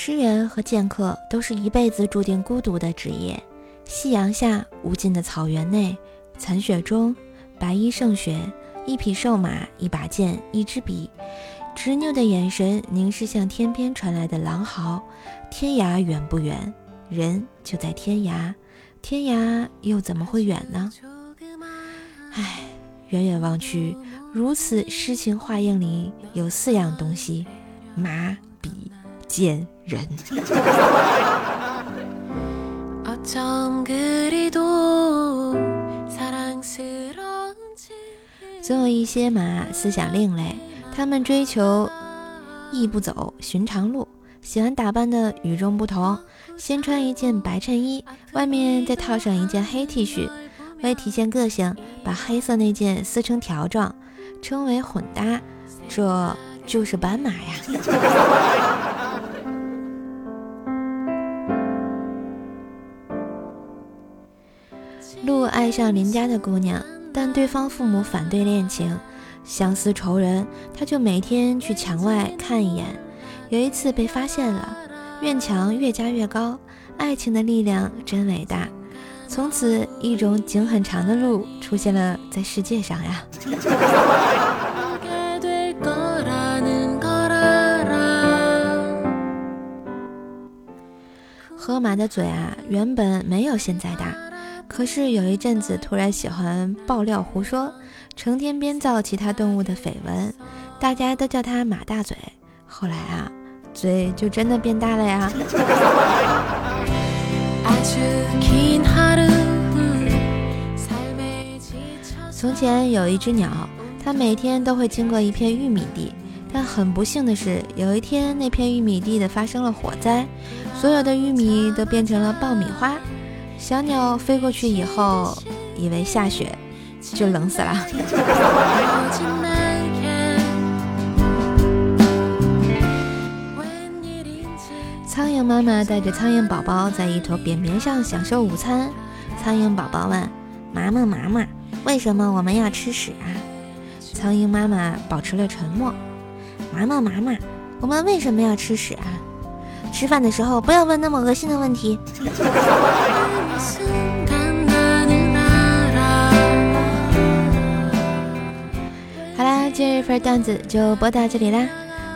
诗人和剑客都是一辈子注定孤独的职业。夕阳下，无尽的草原内，残雪中，白衣胜雪，一匹瘦马，一把剑，一支笔，执拗的眼神凝视向天边传来的狼嚎。天涯远不远？人就在天涯，天涯又怎么会远呢？唉，远远望去，如此诗情画意里有四样东西：马、笔、剑、人。总有一些马思想另类，他们追求亦不走寻常路。喜欢打扮的与众不同，先穿一件白衬衣，外面再套上一件黑 T 恤，为体现个性，把黑色那件撕成条状，称为混搭，这就是斑马呀。鹿爱上邻家的姑娘，但对方父母反对恋情，相思仇人，他就每天去墙外看一眼。有一次被发现了，院墙越加越高，爱情的力量真伟大。从此，一种颈很长的鹿出现了在世界上呀。河马的嘴啊，原本没有现在大，可是有一阵子突然喜欢爆料胡说，成天编造其他动物的绯闻，大家都叫他马大嘴。后来啊。嘴就真的变大了呀！从前有一只鸟，它每天都会经过一片玉米地，但很不幸的是，有一天那片玉米地的发生了火灾，所有的玉米都变成了爆米花。小鸟飞过去以后，以为下雪，就冷死了。苍蝇妈妈带着苍蝇宝宝在一坨扁扁上享受午餐。苍蝇宝宝问：“妈妈，妈妈，为什么我们要吃屎啊？”苍蝇妈妈保持了沉默。妈妈，妈妈，我们为什么要吃屎啊？吃饭的时候不要问那么恶心的问题。好啦，今日份段子就播到这里啦。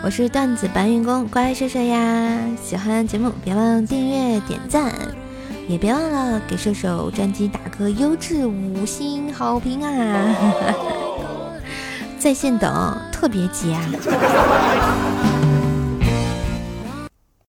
我是段子搬运工，乖射射呀！喜欢节目别忘订阅点赞，也别忘了给射手专辑打个优质五星好评啊！在线等，特别急啊！